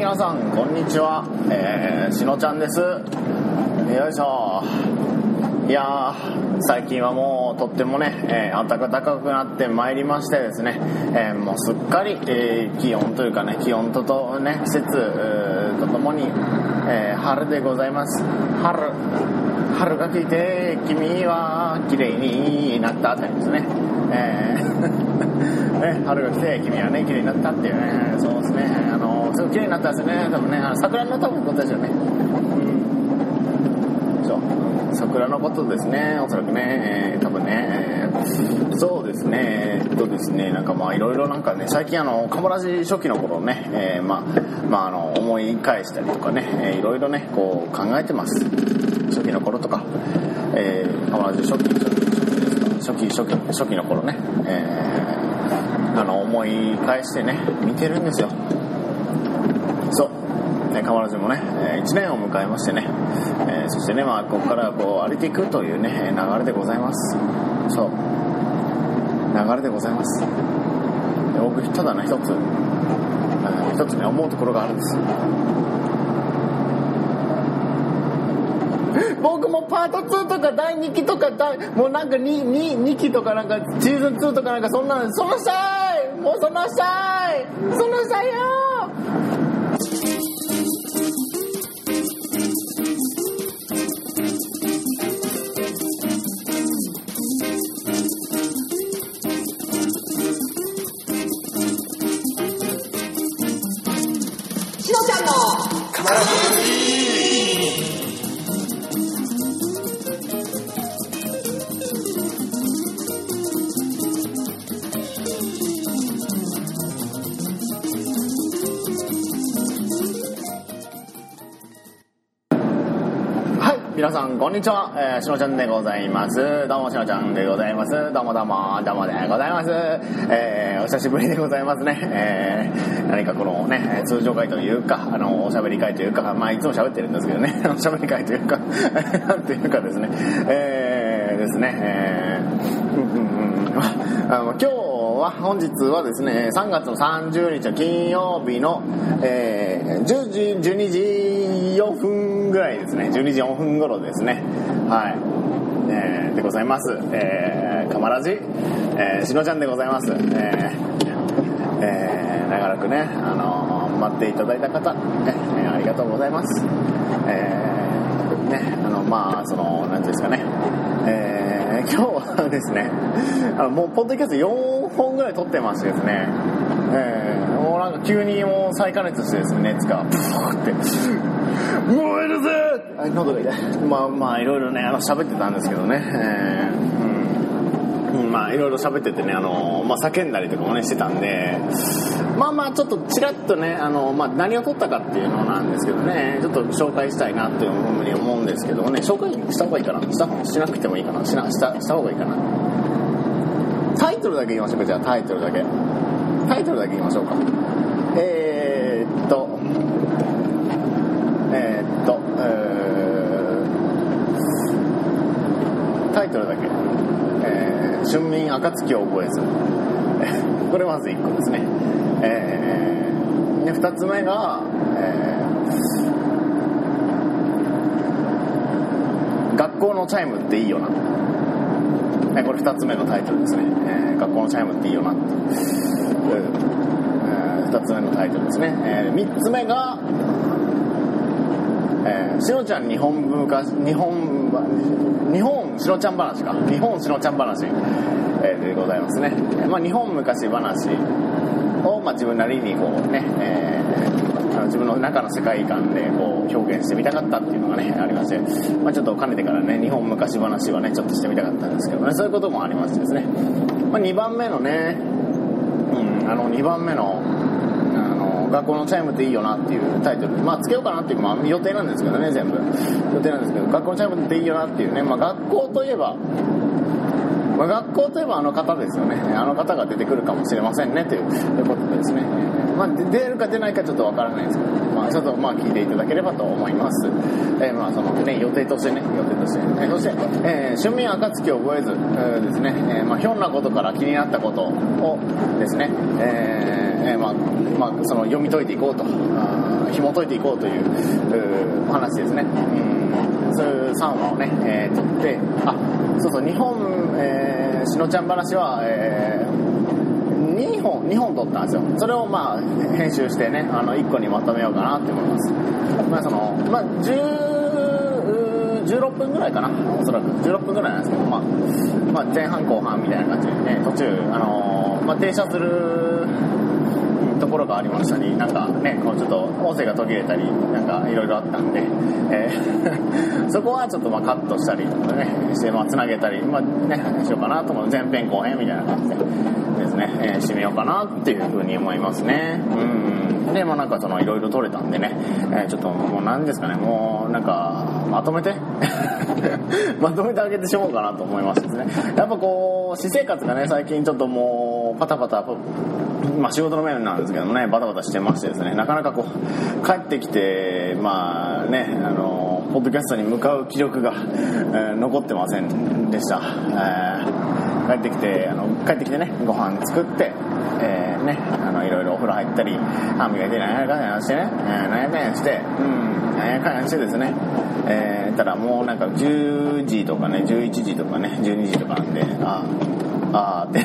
皆さん。こんにちは。えー、しのちゃんです。よいしょ。いや最近はもうとってもね、えー、暖かくなってまいりましてですね、えー、もうすっかり、えー、気温というかね気温ととね季節とともに、え春でございます。春春が来て君は綺麗になったってですね、えね春が来て君はね綺麗になったっていうねそうですね。あのすごい綺麗になったんですよね。多分ねあの桜の多分ことですよね。うん。そう。桜のことですね。おそらくね、えー、多分ね、えー、そうですね。えっとですねなんかまあいろいろなんかね最近あのカモラジ初期の頃ね、えー、まあまああの思い返したりとかね、えー、いろいろねこう考えてます。初期の頃とか、えー、カモラジ初期初期初期初期初期の頃ね、えー、思い返してね見てるんですよそうね、河原もね、1年を迎えましてね、え、そしてね、まあ、ここからこう歩いていくというね、流れでございます。そう。流れでございます。僕、ただね、一つ、一つね、思うところがあるんです。僕もパート2とか第2期とかもうなんか 2, 2, 2期とかなんかシーズン2とかなんかそんなそのしたいおそのしたい。そのしたいよ。皆さんこんにちは、えー、しのちゃんでございます。どうもしのちゃんでございます。どうもどうもどうもでございます。えー、お久しぶりでございますね。えー、何かこのね通常会というかあのおしゃべり会というかまあいつも喋ってるんですけどね。おしゃべり会というか なんていうかですね。えー、ですね。えー、うんうんうん。あの今日は本日はですね3月の30日の金曜日の、えー、10時12時4分ぐらいですね。12時4分頃ですね。はい、えー、でございます。えー、かまらじ、えー、しのちゃんでございます。えー、えー、長らくねあのー、待っていただいた方、ね、ありがとうございます。えー、ねあのまあその何ですかね。えー今日はですねあのもうポッドキャスト4本ぐらい撮ってましてですね、えー、もうなんか急にもう再加熱してですね熱がブーって「燃えるぜ!」あ喉が痛い。まあまあいろいろねあの喋ってたんですけどね、えー、うん、まあいろいろ喋っててねあの、まあ、叫んだりとかもねしてたんでまあまあちょっとちらっとねあの、まあ、何を撮ったかっていうのなんですけどねちょっと紹介したいなっていうふうに思うんですけどもね紹介した方がいいかな？したしなくてもいいかな？しなしたした方がいいかな？タイトルだけ言いましょうかじゃあタイトルだけ。タイトルだけ言いましょうか。えー、っとえー、っと、えー、タイトルだけ「えー、春眠暁を覚えず」これまず1個ですね。えー、で2つ目が、えー、学校のチャイムっていいよな。えこれ2つ目のタイトルですね、えー、学校のチャイムっていいよな。って、えー、2つ目のタイトルですね、えー、3つ目がえー、しのちゃん日本文化日本日本しのちゃん話か。日本しのちゃん話、えー、でございますね、まあ、日本昔話を、まあ、自分なりにこうね、えー、あの自分の中の世界観でこう表現してみたかったっていうのがねありまして、まあ、ちょっと兼ねてからね日本昔話はねちょっとしてみたかったんですけどね。そういうこともありましてですね、まあ、2番目のね、うん、あの2番目の学校のチャイムっていいよなっていうタイトル。まあつけようかなっていう、まあ、予定なんですけどね全部。予定なんですけど学校のチャイムっていいよなっていうね、まあ、学校といえばまあ、学校といえばあの方ですよね。あの方が出てくるかもしれませんねということですね、まあ、出るか出ないかちょっとわからないですけど、まあ、ちょっとまあ聞いていただければと思います、えー、まあそのね予定としてね予定として、えー、そして、えー、春眠暁を覚えず、えー、ですね、えー、まあひょんなことから気になったことをですね、えー、まあ、まあ、その読み解いていこうと。紐解いていこうというお話ですね、うん、そういう3話をね、えー、撮ってあそうそう日本、えー、しのちゃん話は、えー、2本2本撮ったんですよ。それをまあ編集してねあの1個にまとめようかなって思います。まあそのまあ16分ぐらいかなおそらく。16分ぐらいなんですけど、まあ、まあ前半後半みたいな感じでね途中あのー、まあ、停車するところがありましたりなんかねこうちょっと音声が途切れたりなんかいろいろあったんで、えー そこはちょっとまあカットしたりとかねしてまあつなげたりまあねしようかなと思う。前編後編みたいな感じでですね、えー、締めようかなっていうふうに思いますね。うんでまあなんかそのいろいろ撮れたんでね、えー、ちょっともう何ですかね。もうなんかまとめて まとめてあげてしまおうかなと思いますですね。やっぱこう私生活がね最近ちょっともうパタパタまあ仕事の面なんですけどねバタバタしてましてですねなかなかこう帰ってきてまあねあのポッドキャストに向かう気力が、えー、残ってませんでした、えー、帰ってきてあの帰ってきてねご飯作ってえー、ねあのいろいろお風呂入ったり歯磨いてなんやかんやしてね、えー、なんやかんやしてうんなんやかんやしてですね。えー、たらもうなんか10時とかね11時とかね12時とかなんであああって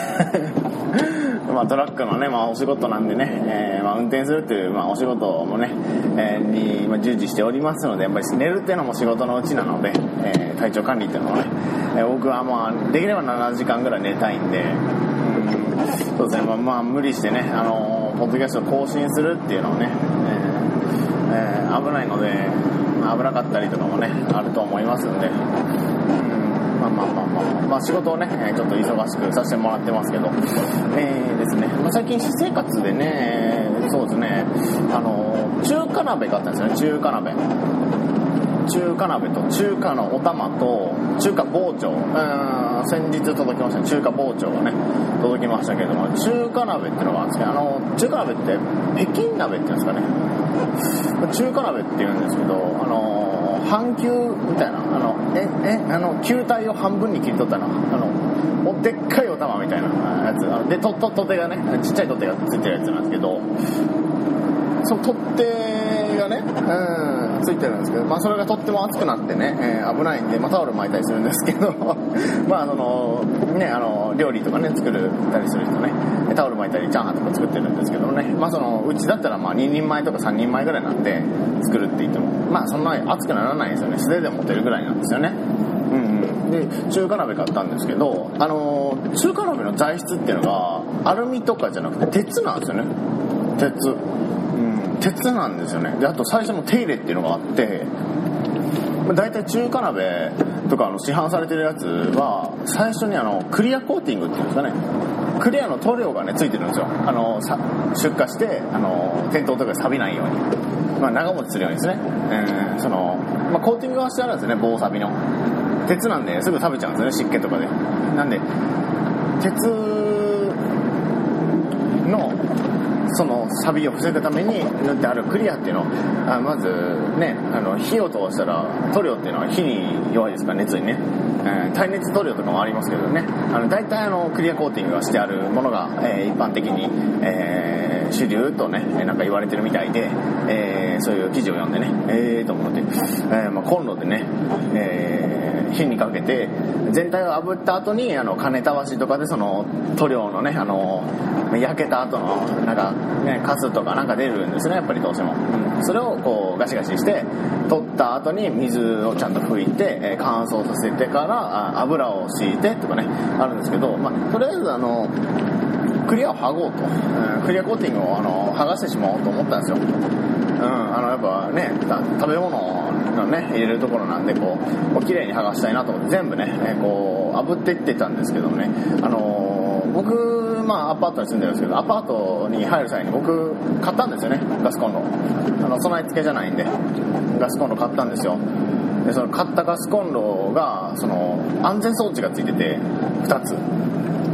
まあ、トラックのね、まあ、お仕事なんでね、えー、まあ、運転するっていう、まあ、お仕事もね、えー、に、まあ、従事しておりますので、やっぱり寝るっていうのも仕事のうちなので、えー、体調管理っていうのもね、えー、僕はまあ、できれば7時間ぐらい寝たいんで、そうですね、まあ、まあ、無理してね、あのー、ポッドキャスト更新するっていうのをね、えーえー、危ないので、危なかったりとかもね、あると思いますんで、まあまあまあまあ、仕事をね、ちょっと忙しくさせてもらってますけど、えー、ですね、まあ、最近私生活でね、そうですね、あの、中華鍋買ったんですよね、中華鍋。中華鍋と中華のお玉と中華包丁うん先日届きましたね中華包丁がね届きましたけども中華鍋っていうのがあるんですけどあの中華鍋って北京鍋っていうんですかね中華鍋っていうんですけどあの半球みたいなあのええあの球体を半分に切り取ったのあのおでっかいお玉みたいなやつ。でとととてがねちっちゃいとてがついてるやつなんですけどそのとってがね、うん、ついてるんですけど、まあ、それがとっても熱くなってね、えー、危ないんで、まあ、タオル巻いたりするんですけど まああのねあの料理とかね作るたりする人ねタオル巻いたりチャーハンとか作ってるんですけどね、まあ、そのうちだったらまあ2人前とか3人前ぐらいなんで作るって言ってもまあそんなに熱くならないんですよね。素手で持てるぐらいなんですよね。うんうん。で中華鍋買ったんですけどあの中華鍋の材質っていうのがアルミとかじゃなくて鉄なんですよね。鉄。鉄なんですよね。であと最初の手入れっていうのがあって大体中華鍋とかの市販されてるやつは最初にあのクリアコーティングっていうんですかね。クリアの塗料がねついてるんですよ。あのさ出荷してあの店頭とかで錆びないように、まあ、長持ちするようにですね、えー、その、まあ、コーティングはしてあるんですね。棒錆びの。鉄なんですぐ食べちゃうんですよね。湿気とかで。なんで鉄のその錆びを防ぐために塗ってあるクリアっていうのあまずねあの火を通したら塗料っていうのは火に弱いですから熱にね、えー、耐熱塗料とかもありますけどね。あの大体あのクリアコーティングがしてあるものが、えー、一般的に、えー、主流とねなんか言われてるみたいで、えー、そういう記事を読んでねええー、と思って、えーまあ、コンロでね、えー、火にかけて全体を炙った後にあの金たわしとかでその塗料のねあの焼けた後のなんかねカスとかなんか出るんですねやっぱりどうしても、うん、それをこうガシガシして取った後に水をちゃんと拭いて、乾燥させてから油を敷いてとかねあるんですけど、まあ、とりあえずあのクリアを剥ごうと、うん、クリアコーティングをあの剥がしてしまおうと思ったんですよ、あのやっぱね食べ物のね入れるところなんでこうこう綺麗に剥がしたいなと思って全部ねこう炙っていってたんですけどもね。あのー、僕まあアパートに住んでるんですけどアパートに入る際に僕買ったんですよねガスコンロ。あの備え付けじゃないんでガスコンロ買ったんですよ。でその買ったガスコンロがその安全装置がついてて2つ。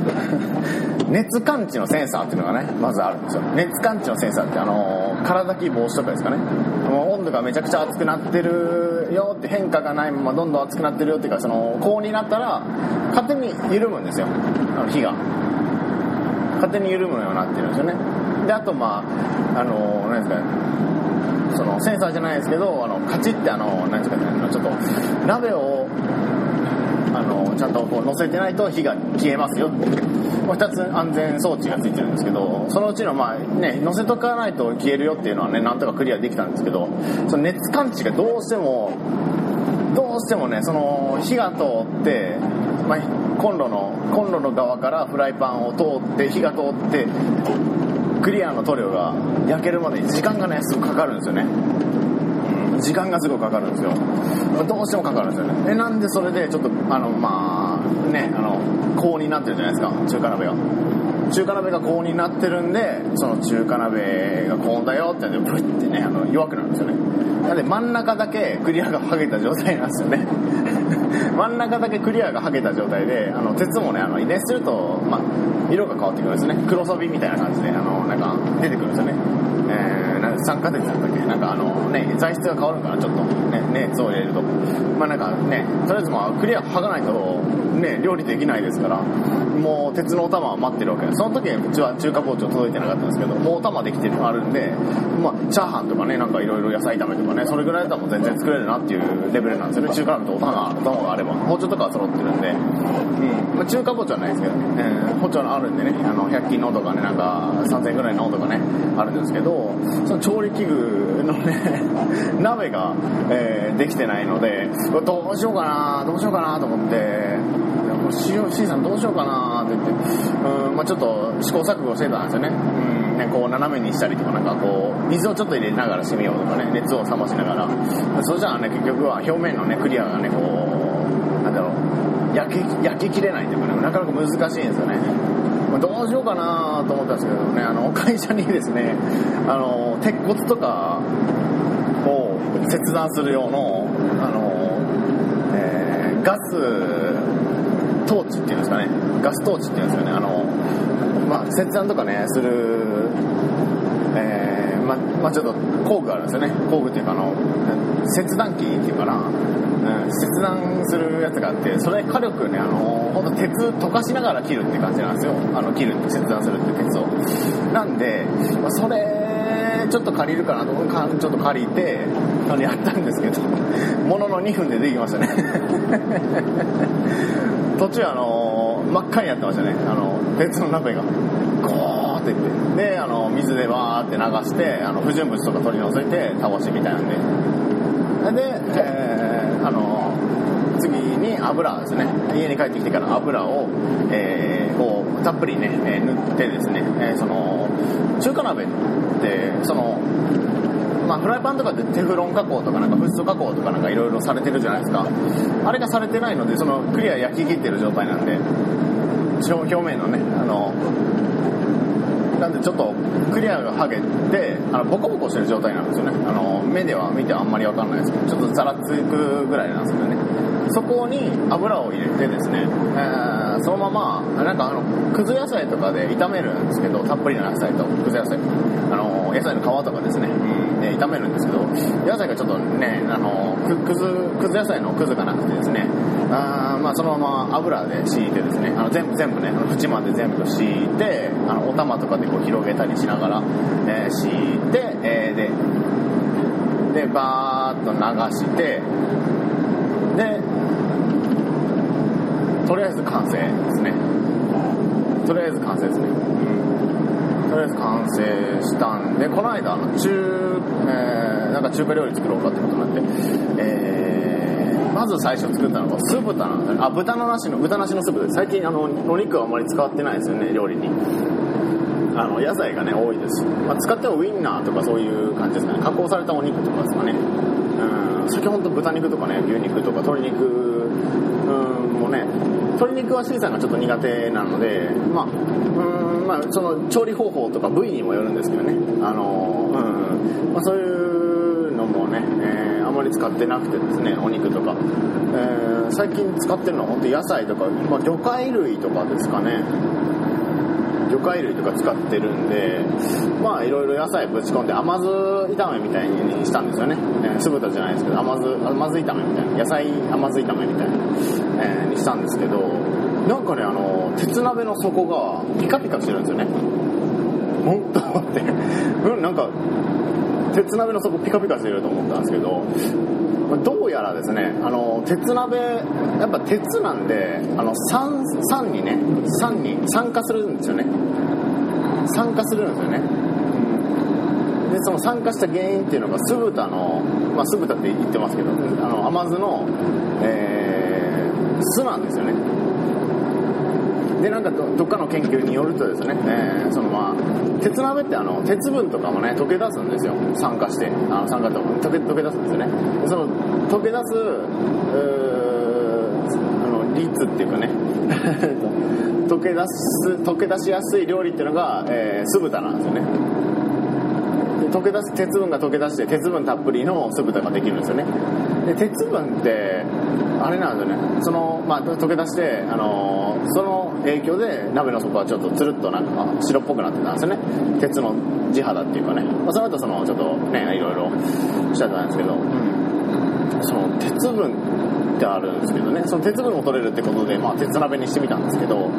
熱感知のセンサーっていうのがねまずあるんですよ。熱感知のセンサーってあの空炊き防止とかですかね。もう温度がめちゃくちゃ熱くなってるよって変化がないままどんどん熱くなってるよっていうかその高温になったら勝手に緩むんですよ。あの火が。勝手に緩むようになってるんですよね。であとまああの何ですかね。そのセンサーじゃないですけどあのカチッてあの何ですかね。ちょっと鍋をちゃんとこう乗せてないと火が消えますよって。もう2つ安全装置がついてるんですけどそのうちのまあね乗せとかないと消えるよっていうのはねなんとかクリアできたんですけどその熱感知がどうしてもどうしてもねその火が通って、まあ、コンロのコンロの側からフライパンを通って火が通ってクリアの塗料が焼けるまでに時間がねすぐかかるんですよね。時間がすごいかかるんですよ。どうしてもかかるんですよね。えなんでそれでちょっとあのまあねあの高温になってるじゃないですか。中華鍋が。中華鍋が高温になってるんでその中華鍋が高温だよってんでブッてねあの弱くなるんですよね。なんで真ん中だけクリアが剥げた状態なんですよね。真ん中だけクリアが剥げた状態であの鉄もねあの熱すると、まあ、色が変わってくるんですね。黒サビみたいな感じであのなんか出てくるんですよね。えー、なんか酸化鉄だったっけなんかあのね材質が変わるからちょっとね熱を入れるとまあなんかねとりあえずまあクリア剥がないとね料理できないですからもう鉄のお玉は待ってるわけ。その時うちは中華包丁届いてなかったんですけどもうお玉できてる。のあるんでまあチャーハンとかねなんかいろいろ野菜炒めとかねそれぐらいだったらもう全然作れるなっていうレベルなんですよね中華鍋とお玉お玉があれば包丁とかは揃ってるんで、うんまあ、中華包丁はないですけどね、えー、包丁あるんでねあの100均のとかねなんか3000円ぐらいのとかねあるんですけどその調理器具のね 鍋が、えー、できてないのでどうしようかなどうしようかなと思ってしーさんどうしようかなって言ってうん、まあ、ちょっと試行錯誤してたんですよね,、うん、ねこう斜めにしたりとかなんかこう水をちょっと入れながらしみようとかね熱を冷ましながら。そしたらね結局は表面のねクリアがねこうなんだろう焼き焼ききれないというかねなかなか難しいんですよね。どうしようかなと思ったんですけどねあの会社にですねあの鉄骨とかを切断する用のあの、えー、ガストーチっていうんですかねガストーチっていうんですよねあの、まあ、切断とかねするえー、ままあ、ちょっと工具があるんですよね。工具っていうかあの切断機っていうかな、うん、切断するやつがあってそれ火力ねあの本当鉄溶かしながら切るって感じなんですよ。あの切るって切断するって鉄を。なんで、まあ、それちょっと借りるかなと。かちょっと借りてあのやったんですけど。ものの2分でできましたね。途中あの真っ赤にやってましたね。あの鉄の鍋が。ゴーっててであの水でわーって流してあの不純物とか取り除いて倒してみたいなんで。で、えー、あの次に油ですね。家に帰ってきてから油を、えー、こうたっぷりね、え、塗ってですね、え、その中華鍋ってそのまあ、フライパンとかでテフロン加工とかなんかフッ素加工とかなんかいろいろされてるじゃないですか。あれがされてないのでそのクリア焼き切ってる状態なんで表面のねあのなんでちょっとクリアが剥げてあのボコボコしてる状態なんですよね。あの目では見てあんまり分かんないですけどちょっとざらつくぐらいなんですけどね。そこに油を入れてですね、えー、そのままなんかあのくず野菜とかで炒めるんですけどたっぷりの野菜とくず野菜。あの野菜の皮とかですね、うん、で炒めるんですけど野菜がちょっとねあのくくずくず野菜のくずがなくてですねあまあそのまま油で敷いてですね。あの全部全部ね縁まで全部敷いてあのお玉とかでこう広げたりしながら、えー、敷いて、えー、ででバーッと流してでとりあえず完成ですね。とりあえず完成ですね、うん、とりあえず完成したんでこの間中、えー、なんか中華料理作ろうかってことになって、えー、まず最初作ったのが酢豚。なんですねあ豚のなしの豚なしのスープで最近あのお肉はあまり使ってないですよね料理に。あの野菜がね多いです。し、まあ、使ってはウインナーとかそういう感じですかね。加工されたお肉とかですかね。うん。先ほど豚肉とかね牛肉とか鶏肉うんもね鶏肉は C さんがちょっと苦手なのでまあうんまあその調理方法とか部位にもよるんですけどね。あのうん、まあ、そういうのもね、えー、まり使ってなくてですねお肉とか、えー、最近使ってるのは本当野菜とか、まあ、魚介類とかですかね。魚介類とか使ってるんでまあいろいろ野菜ぶち込んで甘酢炒めみたいにしたんですよね、えー、酢豚じゃないですけど甘酢甘酢炒めみたいな。野菜甘酢炒めみたいな、えー、にしたんですけどなんかねあの鉄鍋の底がピカピカしてるんですよね。本当って。うんなんか鉄鍋の底ピカピカしてると思ったんですけどどうやらですねあの鉄鍋やっぱ鉄なんであの酸酸にね酸に酸化するんですよね。酸化するんですよね。でその酸化した原因っていうのが酢豚の、まあ、酢豚って言ってますけどあの甘酢の、えー、酢なんですよね。でなんかどっかの研究によるとですね、えー、そのまあ鉄鍋ってあの鉄分とかもね溶け出すんですよ。酸化して。あの酸化と溶け溶け出すんですよね。その溶け出すあの率っていうかね。溶け出す溶け出しやすい料理っていうのが、えー、酢豚なんですよね。溶け出す鉄分が溶け出して鉄分たっぷりの酢豚ができるんですよね。で鉄分ってあれなんですよね。その、まあ、溶け出して、あのー、その影響で鍋の底はちょっとつるっとなんか白っぽくなってたんですよね。鉄の地肌っていうかね、まあ、その後そのちょっとねいろいろしちゃったんですけど、うん、その鉄分ってあるんですけどね。その鉄分も取れるってことで、まあ、鉄鍋にしてみたんですけど。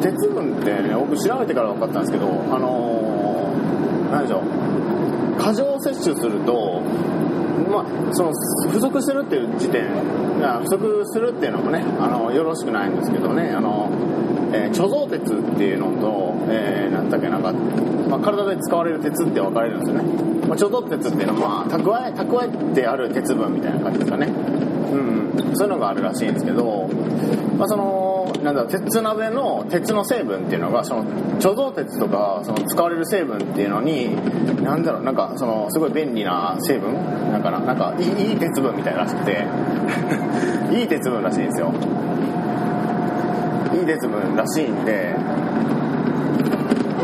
鉄分ってね僕調べてから分かったんですけどあのー、何でしょう。過剰摂取するとまあ、その不足してるっていう時点不足するっていうのもねあのよろしくないんですけどねあの、えー、貯蔵鉄っていうのと、えー、だっけなんか、まあ、体で使われる鉄って分かれるんですよね、まあ、貯蔵鉄っていうのは、まあ、蓄え蓄えてある鉄分みたいな感じですかね。うん。そういうのがあるらしいんですけど、まあ、そのなんだ鉄鍋の鉄の成分っていうのがその貯蔵鉄とかその使われる成分っていうのになんだろうなんかそのすごい便利な成分。なんかななんかいい鉄分みたいらしくていい鉄分らしいんですよ。いい鉄分らしいんで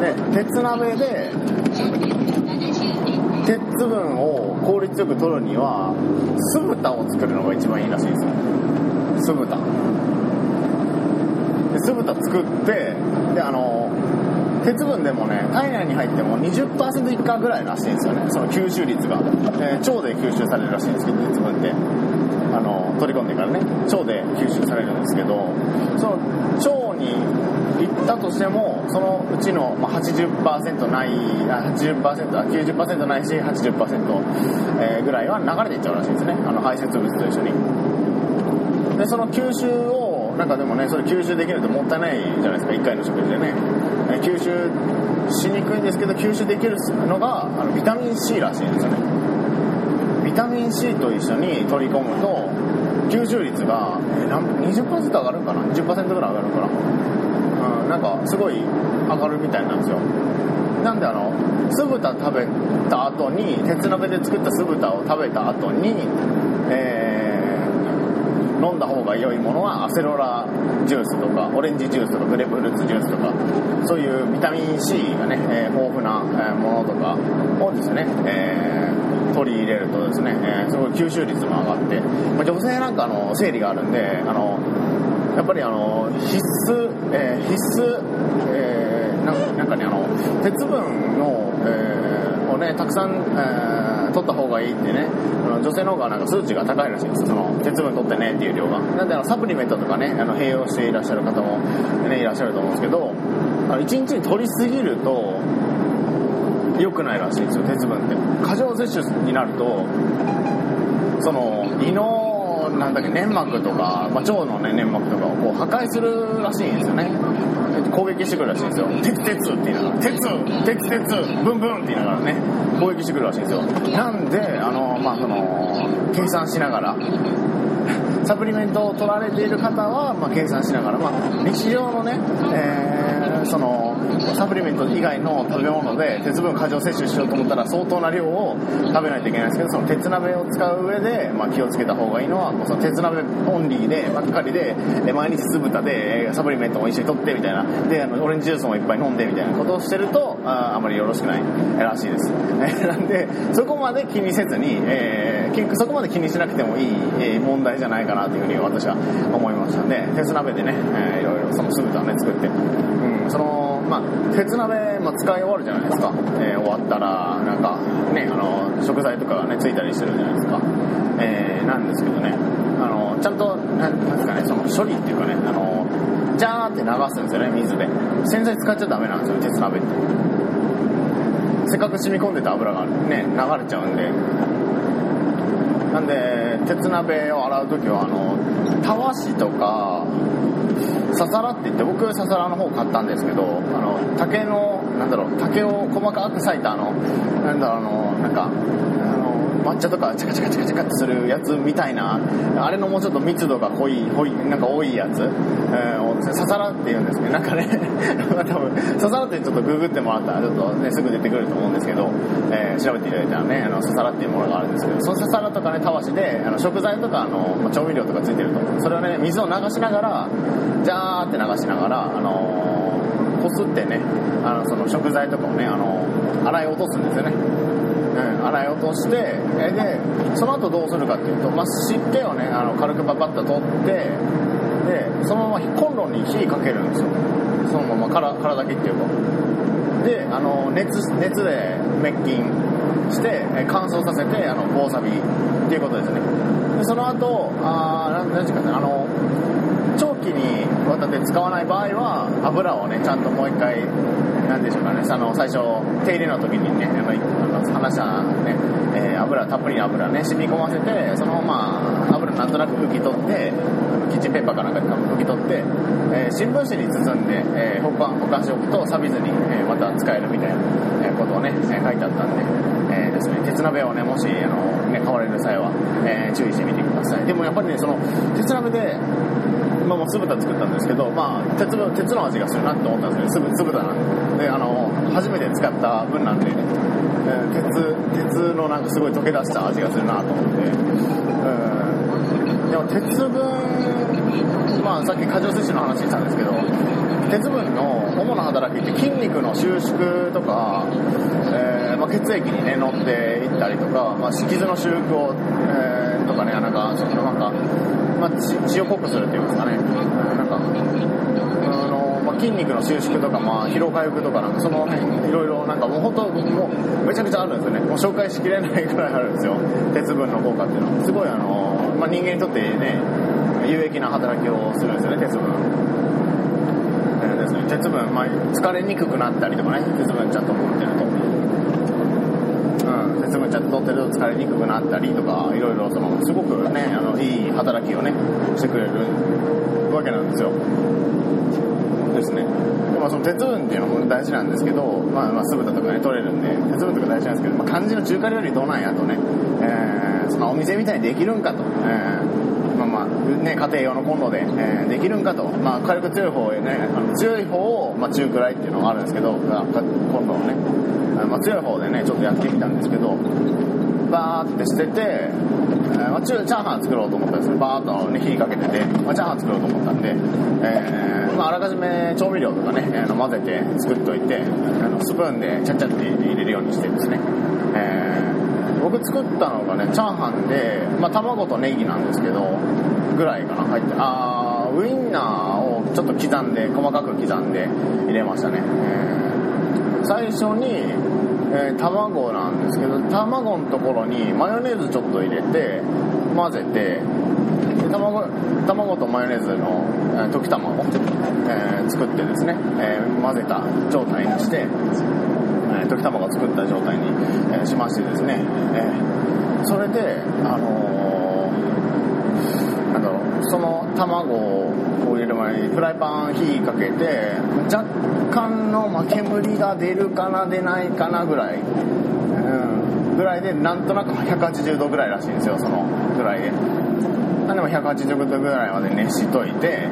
で鉄鍋で鉄分を効率よく取るには酢豚を作るのが一番いいらしいんですよ。酢豚。酢豚作ってであの鉄分でもね体内に入っても20%以下ぐらいらしいんですよね。その吸収率が、えー、腸で吸収されるらしいんですけど鉄分って。あの取り込んでからね。腸で吸収されるんですけどその腸に行ったとしてもそのうちの80%ない80%あ90%ないし80%、え、ぐらいは流れていっちゃうらしいんですね。あの排泄物と一緒に。でその吸収をなんかでもねそれ吸収できるともったいないじゃないですか。1回の食事でね。吸収しにくいんですけど吸収できるのがあのビタミン C らしいんですよね。ビタミン C と一緒に取り込むと吸収率が、20%上がるかな？20%ぐらい上がるかな、うん、なんかすごい上がるみたいなんですよ。なんであの酢豚食べた後に鉄鍋で作った酢豚を食べた後にえー飲んだ方が良いものはアセロラジュースとかオレンジジュースとかグレープフルーツジュースとかそういうビタミン C がね、え、豊富なものとかをですね、えー、取り入れるとですね、えー、すごい吸収率も上がって、まあ、女性なんかの生理があるんであのやっぱりあの必須、えー、必須、えー、なんかねあの鉄分の、えー、をねたくさん、えー取った方がいいってね。女性の方がなんか数値が高いらしいんですその鉄分取ってねっていう量が。なんであのサプリメントとかねあの併用していらっしゃる方も、ね、いらっしゃると思うんですけどあの1日に取りすぎると良くないらしいんですよ鉄分って。過剰摂取になるとその胃のなんだっけ粘膜とか、まあ、腸の、ね、粘膜とかをこう破壊するらしいんですよね。攻撃してくるらしいんですよ。鉄鉄って言いながら鉄鉄鉄ブンブンって言いながらね攻撃してくるらしいんですよ。なんであのまあその計算しながらサプリメントを取られている方は、まあ、計算しながら、まあ、日常のね、えー、そのサプリメント以外の食べ物で鉄分過剰摂取しようと思ったら相当な量を食べないといけないんですけどその鉄鍋を使う上で、まあ、気をつけた方がいいのはその鉄鍋オンリーでばっかりで毎日酢豚でサプリメントも一緒に取ってみたいな。であのオレンジジュースもいっぱい飲んでみたいなことをしてるとああまりよろしくないらしいです。なんで、そこまで気にせずに、えー、そこまで気にしなくてもいい、え問題じゃないかなというふうに私は思いましたんで、鉄鍋でね、えー、いろいろその酢豚をね、作って、うん、その、まあ、鉄鍋、まあ、使い終わるじゃないですか。えー、終わったら、なんか、ね、あの、食材とかがね、ついたりしてるじゃないですか。えー、なんですけどね、あの、ちゃんと、なんですかね、その処理っていうかね、あの、ジャーって流すんですよね、水で。洗剤使っちゃダメなんですよ、鉄鍋って。せっかく染み込んでた油がね、流れちゃうんで。なんで、鉄鍋を洗う時は、あの、たわしとか、ささらって言って、僕ささらの方買ったんですけど、あの、竹の、なんだろう、竹を細かく裂いたあの、なんだろう、あの、なんか、抹茶とかチャカチャカチャカチャカってするやつみたいな、あれのもうちょっと密度が濃い、濃い、なんか多いやつ、えー、ササラって言うんですけど、なんかね、多分、ササラってちょっとググってもらったら、ちょっとね、すぐ出てくると思うんですけど、えー、調べていただいたらね、あの、ササラっていうものがあるんですけど、そのササラとかね、たわしで、あの、食材とか、あの、調味料とかついてると。それをね、水を流しながら、ジャーって流しながら、あのこすってね、あの、その食材とかをね、あの洗い落とすんですよね。洗い落として、えで、その後どうするかっていうと、まあ、湿気をね、あの軽くパパッと取って、で、そのままコンロに火かけるんですよ。そのまま殻殻だけっていうか。で、あの、熱、熱で滅菌して、乾燥させて、あの、棒サビっていうことですね。で、その後、あー、なんていうかね、あの、長期にわたって使わない場合は油をねちゃんともう一回なんでしょうかねあの最初手入れの時にねあの話したね、えー、油たっぷり油ね染み込ませてそのまま油なんとなく拭き取ってキッチンペーパーかなんかで拭き取って、えー、新聞紙に包んで、えー、保管保管しておくと錆びずに、えまた使えるみたいなことをね、書いてあったんで、えですね、鉄鍋をねもしあの、ね、買われる際は、え注意してみてください。でもやっぱりねその鉄鍋でまあ、もう酢豚作ったんですけど、まあ、鉄の鉄の味がするなって思ったんですけど、酢豚なんで、あの、初めて使った分なんで、ね、鉄、鉄のなんかすごい溶け出した味がするなと思って、うん、でも鉄分、まあ、さっき過剰摂取の話したんですけど、鉄分の主な働きって筋肉の収縮とか、えーまあ、血液にね乗っていったりとか、まあ、傷の修復を、えー、とかねなんかそのなんかまあ、血を濃くするっていうんですかね、なんか、あの、まあ、筋肉の収縮とか、まあ、疲労回復とか、なんかその辺、いろいろ、なんかもう本当、もう、めちゃくちゃあるんですよね。もう紹介しきれないくらいあるんですよ。鉄分の効果っていうのは。すごい、あの、まあ、人間にとってね、有益な働きをするんですよね、鉄分。ですね、鉄分、まあ、疲れにくくなったりとかね、鉄分ちゃんと持ってると。うん、鉄分ちゃんと取ってると疲れにくくなったりとか、いろいろその、すごくね、あの、いい働きをね、してくれるわけなんですよ。ですね。まあ、その鉄分っていうのも大事なんですけど、まあ、まあ、酢豚とかね、取れるんで、鉄分とか大事なんですけど、まあ、漢字の中華料理どうなんやとね、えー、そのお店みたいにできるんかと、えー、ね、家庭用のコンロで、えー、できるんかと、まあ、火力強い方へね、あの強い方を、まあ、中くらいっていうのがあるんですけど、コンロをね、まあ、強い方でね、ちょっとやってみたんですけど、バーって捨てて、えーまあ、チャーハン作ろうと思ったんですよ。バーっと、ね、火かけてて、まあ、チャーハン作ろうと思ったんで、えーまあ、あらかじめ調味料とかね、えー、混ぜて作っといて、あのスプーンでちゃっちゃって入れるようにしてですね、えー、僕作ったのがね、チャーハンで、まあ、卵とネギなんですけど、ぐらいかな、入って、あー、ウインナーをちょっと刻んで、細かく刻んで入れましたね。えー最初に、えー、卵なんですけど卵のところにマヨネーズちょっと入れて混ぜて卵卵とマヨネーズの、えー、溶き卵、えー、作ってですね、え混ぜた状態にして、え溶き卵を作った状態に、しましてですね、それであのなんだろうその卵を入れる前にフライパン火かけて若干の、ま煙が出るかな出ないかなぐらい、うん、ぐらいでなんとなく180度ぐらいらしいんですよそのぐらいで。でも180度ぐらいまで熱しといて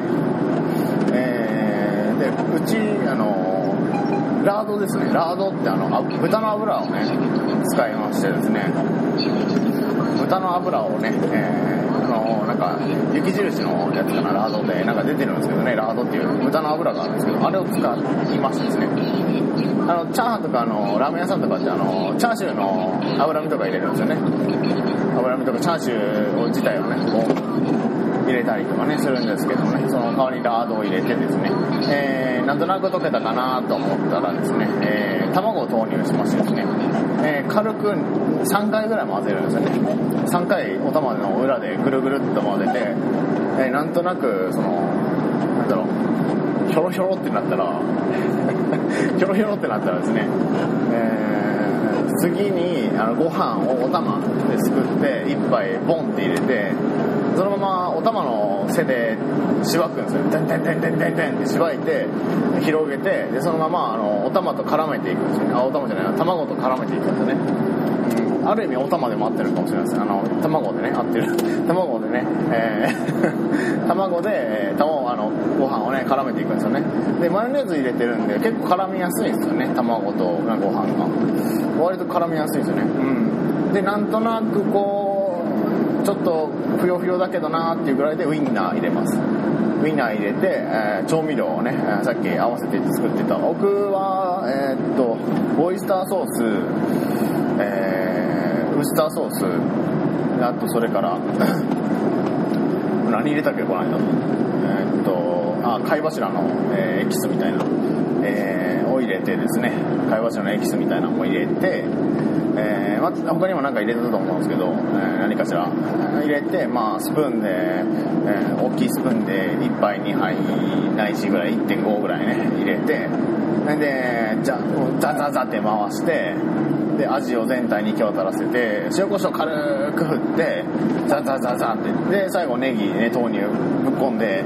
えー、でうちあのラードですね。ラードってあの豚の油をね使いましてですね。豚の油をね、えー、あのなんか雪印のやつかなラードでなんか出てるんですけどねラードっていう豚の油があるんですけどあれを使いましてですね。あのチャーハンとかあのラーメン屋さんとかってあのチャーシューの脂身とか入れるんですよね。脂身とかチャーシュー自体をねこう入れたりとかねするんですけどもねその代わりにラードを入れてですね、えー、なんとなく溶けたかなと思ったらですね、えー、卵を投入しましてですね、えー、軽く3回ぐらい混ぜるんですよね。3回お玉の裏でぐるぐるっと混ぜて、えー、なんとなくそのなんだろうひょろひょろってなったら ひょろひょろってなったらですね、えー、次にあのご飯をお玉ですくって1杯ボンって入れてそのままお玉の背でしばくんですよ「てんてんてんてんてんてん」ってしばいて広げてでそのままあのお玉と絡めていくんですよね。あお玉じゃない卵と絡めていくんですよね。ある意味お玉でも合ってるかもしれないですあの卵でね合ってる。卵でね、えー、卵で、えー、卵あのご飯をね絡めていくんですよね。でマヨネーズ入れてるんで結構絡みやすいんですよね。卵とご飯が。割と絡みやすいですよね。うん。でなんとなくこうちょっとふよふよだけどなーっていうぐらいでウインナー入れます。ウインナー入れて、えー、調味料をねさっき合わせて作ってた僕はえー、っとオイスターソースえー、ウスターソースあとそれから 何入れたっけこの間。えー、っとあ貝柱の、えー、エキスみたいな、えー、を入れてですね。貝柱のエキスみたいなのも入れてえー、他にも何か入れてたと思うんですけど、えー、何かしら。入れて、まあ、スプーンで、えー、大きいスプーンで1杯2杯ないしぐらい1.5ぐらいね入れてでじゃザザザって回してで味を全体に行き渡らせて塩コショウ軽く振ってザザザザってで最後ネギね豆乳ぶっ込んで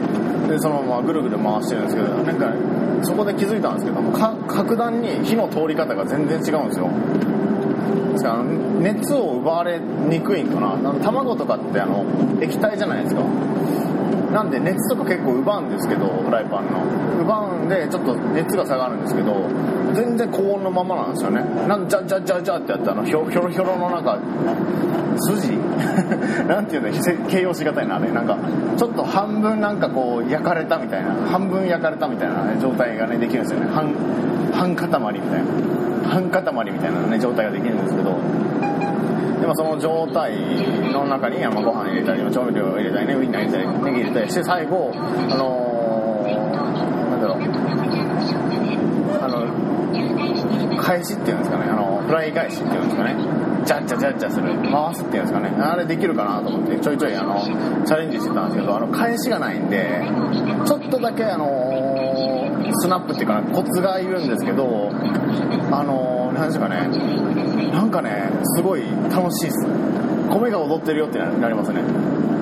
でそのままぐるぐる回してるんですけどなんかそこで気づいたんですけど格段に火の通り方が全然違うんですよ。ですか熱を奪われにくいんかな。卵とかってあの液体じゃないですか。なんで熱とか結構奪うんですけどフライパンの。奪うんでちょっと熱が下がるんですけど全然高温のままなんですよね。なんじゃじゃじゃじゃってやったらひょひょろひょろのなんか筋。なんていうの形容しがたいなあれ。なんかちょっと半分なんかこう焼かれたみたいな。半分焼かれたみたいな、ね、状態がねできるんですよね。半半塊みたいな。半塊みたいな、ね、状態ができるんですけど。でもその状態の中に、まあ、ご飯入れたり調味料入れたりねウインナー入れたりネギ入れたりして最後あのー、なんだろうあの返しっていうんですかねあのフライ返しっていうんですかね。ジャッジャジャッジャする回すっていうんですかねあれできるかなと思ってちょいちょいあのチャレンジしてたんですけどあの返しがないんでちょっとだけあのースナップっていうかコツがいるんですけどあの何ですかね。なんかねすごい楽しいっす。米が踊ってるよってなりますね。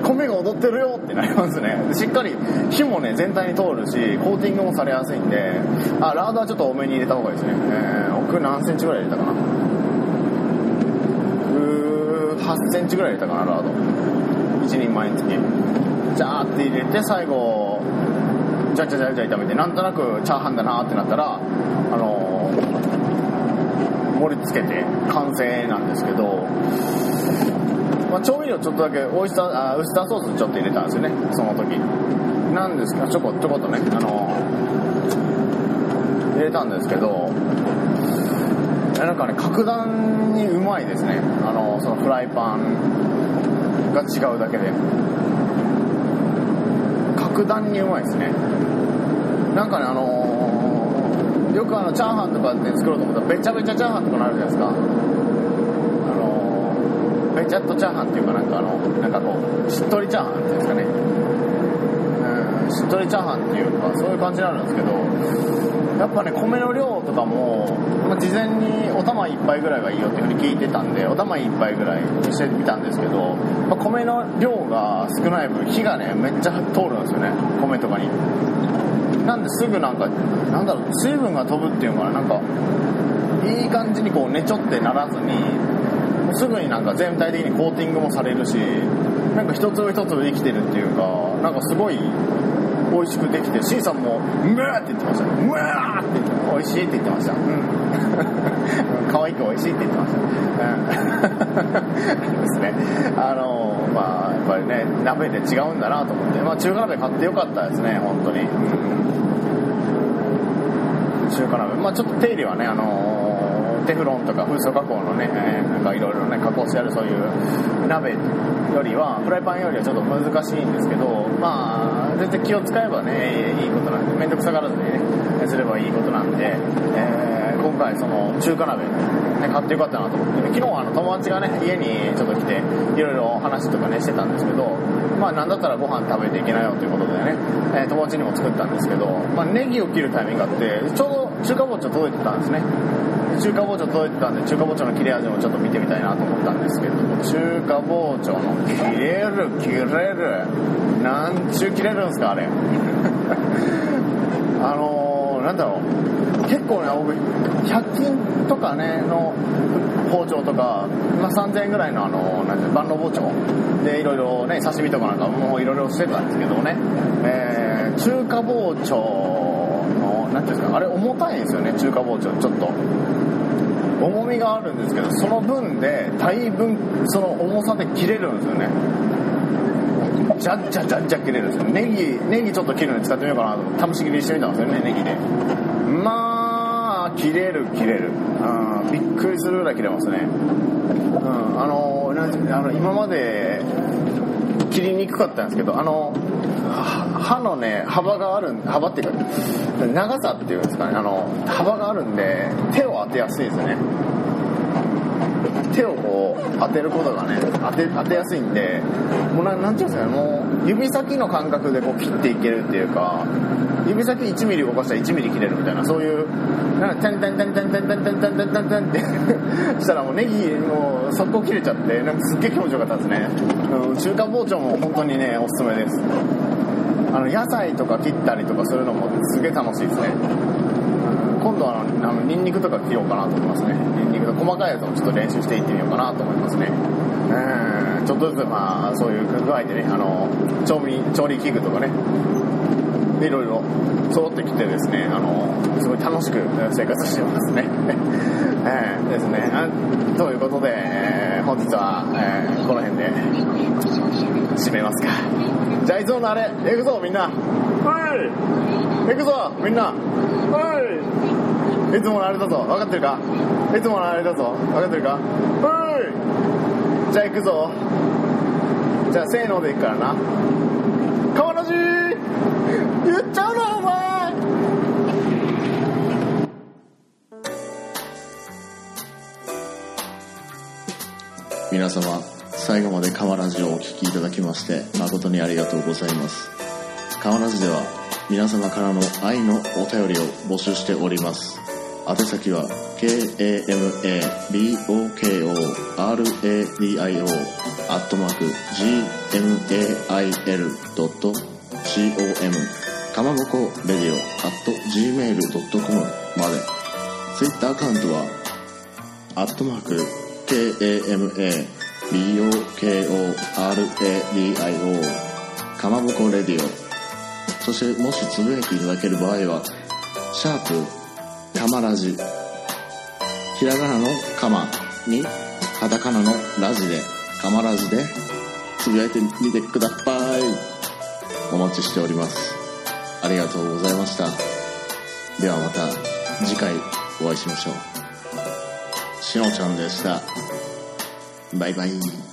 米が踊ってるよってなりますね。しっかり火もね全体に通るしコーティングもされやすいんであラードはちょっと多めに入れた方がいいですね、えー、奥何センチぐらい入れたかな。うー8センチぐらい入れたかなラード。1人前につきジャーって入れて最後じゃじゃじゃじゃ炒めてなんとなくチャーハンだなってなったら、盛り付けて完成なんですけど、まあ、調味料ちょっとだけオイスターあウスターソースちょっと入れたんですよねその時。なんですかちょこちょこっとねあの、入れたんですけどなんかね格段にうまいですね。あのそのフライパンが違うだけで。格段にうまいですね。なんかねあの、よくあのチャーハンとかって作ろうと思ったらべちゃべちゃチャーハンとかなるじゃないですか。あの、べちゃっとチャーハンっていうかなんかあのなんかこうしっとりチャーハンっていうんですかね。うんしっとりチャーハンっていうかそういう感じになるんですけどやっぱね米の量とかも、ま、事前にお玉1杯ぐらいがいいよっていうふうに聞いてたんでお玉1杯ぐらいにしてみたんですけど、まあ、米の量が少ない分火がねめっちゃ通るんですよね。米とかに。なんですぐなんかなんだろう水分が飛ぶっていうのかななんかいい感じにこうねちょってならずにもうすぐになんか全体的にコーティングもされるしなんか一粒一粒生きてるっていうかなんかすごい美味しくできて C さんも「うわー!」って言ってました「うわー!」って言って美味しいって言ってましたうん 可愛く美味しいって言ってましたうんあのまあやっぱりね鍋で違うんだなと思って、まあ、中華鍋買ってよかったですね本当に、中華鍋。まあちょっと手入れはねあのテフロンとか風素加工のね、なんかいろいろね加工してあるそういう鍋よりはフライパンよりはちょっと難しいんですけどまあ全然気を使えばねいいことなんで面倒くさがらずにねすればいいことなんで、えー、今回その中華鍋、ね、買ってよかったなと思って。昨日あの友達がね家にちょっと来ていろいろ話とかねしてたんですけどまあなんだったらご飯食べていけないよということでね、えー、友達にも作ったんですけど、まあ、ネギを切るタイミングがあってちょうど中華包丁届いてたんですね。中華包丁届いてたんで中華包丁の切れ味もちょっと見てみたいなと思ったんですけれども中華包丁の切れる切れる。なんちゅう切れるんですかあれ。あの、なんだろう。結構ね僕100均とかねの包丁とか、まあ、3000円ぐらいのあのなんて万能包丁でいろいろね刺身とかなんかもういろいろしてたんですけどね、えー、中華包丁の何ていうんですかあれ重たいんですよね中華包丁ちょっと。重みがあるんですけどその分で大分その重さで切れるんですよね。じゃっじゃじゃっじゃ切れるんですよ。ネギネギちょっと切るのに使ってみようかなと試し切りしてみたんですよねネギで。まあ切れる切れる。うんびっくりするぐらい切れますね。うんあのあの今まで切りにくかったんですけどあの刃のね幅がある幅っていうか長さっていうんですかね。あの幅があるんで手を当てやすいですね手をこう当てることがね当て当てやすいんでもうななんていうんですかねもう指先の感覚でこう切っていけるっていうか指先1ミリ動かしたら1ミリ切れるみたいなそういうなんかテンテンテンテンテンテンテンテンテンテンテンってしたらもうネギもう速攻切れちゃってなんかすっげえ気持ちよかったですね、うん、中華包丁も本当にねおすすめですあの野菜とか切ったりとかするのもすげえ楽しいですね今度はあのニンニクとか切ろうかなと思いますね。ニンニクの細かいやつもちょっと練習していってみようかなと思いますね。うん。ちょっとずつまあそういう具合でねあの調味調理器具とかね。いろいろ揃ってきてですねあのすごい楽しく生活してますね。えー、ですね。ということで、えー、本日は、えー、この辺で締めますか。じゃあいつものあれ行くぞみんな。はい。行くぞみんな。はいいつものあれだぞ。分かってるか？いつものあれだぞ。分かってるか？はい！じゃあ行くぞ。じゃあせーので行くからな。川の字言っちゃうなお前！皆様最後まで川ラジオをお聴きいただきまして誠にありがとうございます。川ラジでは皆様からの愛のお便りを募集しております。宛先は KAMABOKORADIO アットマーク GMAIL.com かまぼこレディオ at gmail.com まで。Twitter アカウントはアットマーク KAMABOKORADIO かまぼこレディオ。そしてもしつぶやいていただける場合はシャープかまラジひらがなのかまにカタカナのラジでかまラジでつぶやいてみてくださいお待ちしております。ありがとうございました。ではまた次回お会いしましょう。しのちゃんでした。バイバイ。